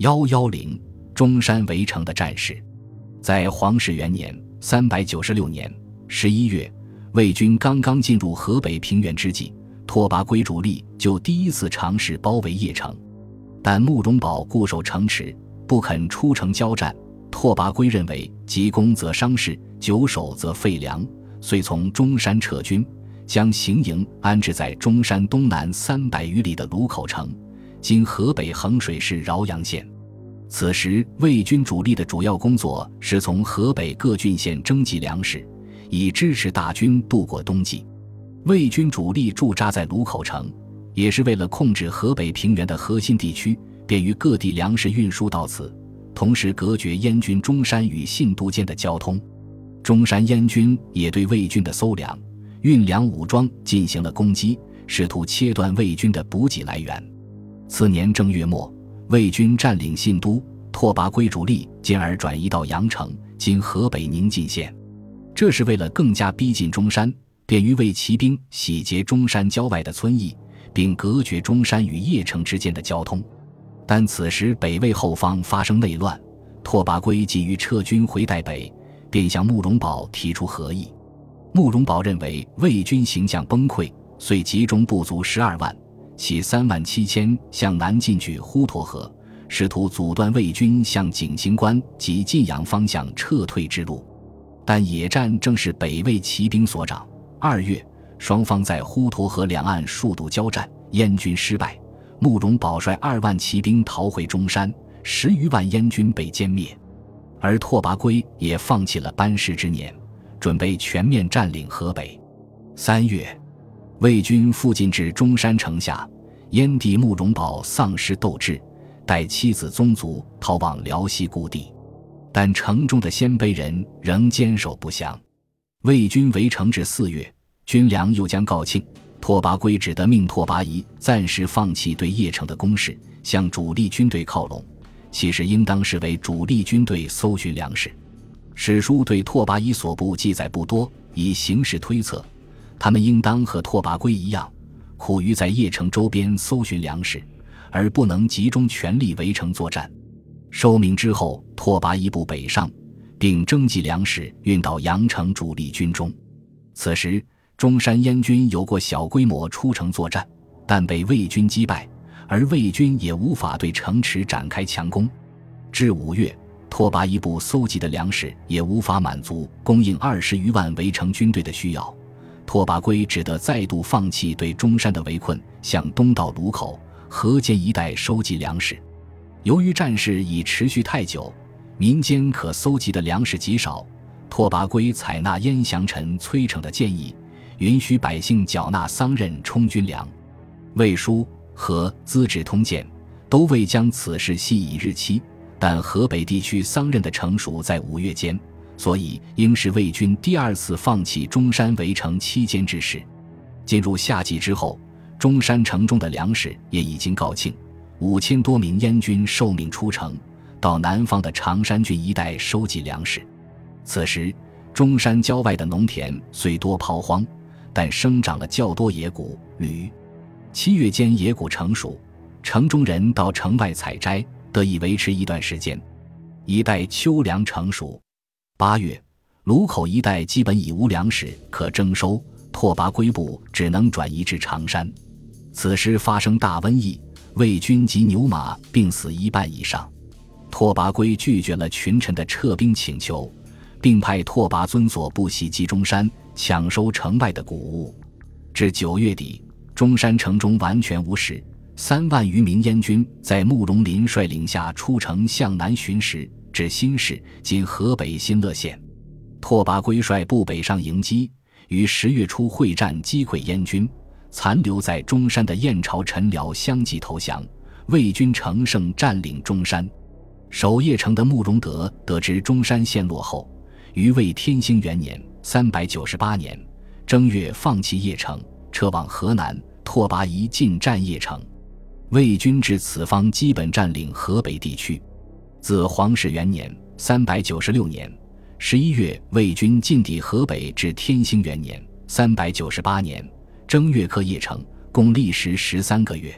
幺幺零中山围城的战事，在皇始元年（三百九十六年）十一月，魏军刚刚进入河北平原之际，拓跋圭主力就第一次尝试包围邺城，但慕容宝固守城池，不肯出城交战。拓跋圭认为急攻则伤势，久守则废粮，遂从中山撤军，将行营安置在中山东南三百余里的卢口城。今河北衡水市饶阳县。此时，魏军主力的主要工作是从河北各郡县征集粮食，以支持大军度过冬季。魏军主力驻扎在卢口城，也是为了控制河北平原的核心地区，便于各地粮食运输到此，同时隔绝燕军中山与信都间的交通。中山燕军也对魏军的搜粮、运粮、武装进行了攻击，试图切断魏军的补给来源。次年正月末，魏军占领信都，拓跋圭主力进而转移到阳城（今河北宁晋县）。这是为了更加逼近中山，便于为骑兵洗劫中山郊外的村邑，并隔绝中山与邺城之间的交通。但此时北魏后方发生内乱，拓跋圭急于撤军回代北，便向慕容宝提出和议。慕容宝认为魏军形象崩溃，遂集中部族十二万。其三万七千向南进据滹沱河，试图阻断魏军向景行关及晋阳方向撤退之路。但野战正是北魏骑兵所长。二月，双方在滹沱河两岸数度交战，燕军失败。慕容宝率二万骑兵逃回中山，十余万燕军被歼灭。而拓跋圭也放弃了班师之年，准备全面占领河北。三月。魏军附近至中山城下，燕帝慕容宝丧失斗志，带妻子宗族逃往辽西故地，但城中的鲜卑人仍坚守不降。魏军围城至四月，军粮又将告罄，拓跋圭只得命拓跋仪暂时放弃对邺城的攻势，向主力军队靠拢。其实应当是为主力军队搜寻粮食。史书对拓跋仪所部记载不多，以形势推测。他们应当和拓跋圭一样，苦于在邺城周边搜寻粮食，而不能集中全力围城作战。收命之后，拓跋一部北上，并征集粮食运到阳城主力军中。此时，中山燕军有过小规模出城作战，但被魏军击败，而魏军也无法对城池展开强攻。至五月，拓跋一部搜集的粮食也无法满足供应二十余万围城军队的需要。拓跋圭只得再度放弃对中山的围困，向东到卢口、河间一带收集粮食。由于战事已持续太久，民间可搜集的粮食极少。拓跋圭采纳燕祥臣崔成的建议，允许百姓缴纳桑葚充军粮。魏书和《资治通鉴》都未将此事系以日期，但河北地区桑葚的成熟在五月间。所以，应是魏军第二次放弃中山围城期间之事。进入夏季之后，中山城中的粮食也已经告罄，五千多名燕军受命出城，到南方的常山郡一带收集粮食。此时，中山郊外的农田虽多抛荒，但生长了较多野谷、驴。七月间，野谷成熟，城中人到城外采摘，得以维持一段时间。一待秋粮成熟。八月，卢口一带基本已无粮食可征收，拓跋圭部只能转移至常山。此时发生大瘟疫，魏军及牛马病死一半以上。拓跋圭拒绝了群臣的撤兵请求，并派拓跋尊所部袭击中山，抢收城外的谷物。至九月底，中山城中完全无事，三万余名燕军在慕容麟率领下出城向南巡食。至新市（今河北新乐县），拓跋圭率部北上迎击，于十月初会战击溃燕军，残留在中山的燕朝臣僚相继投降，魏军乘胜占领中山。守邺城的慕容德得知中山陷落后，于魏天兴元年（三百九十八年）正月放弃邺城，撤往河南。拓跋仪进占邺城，魏军至此方基本占领河北地区。自皇始元年（三百九十六年）十一月，魏军进抵河北，至天兴元年（三百九十八年）正月克邺城，共历时十三个月。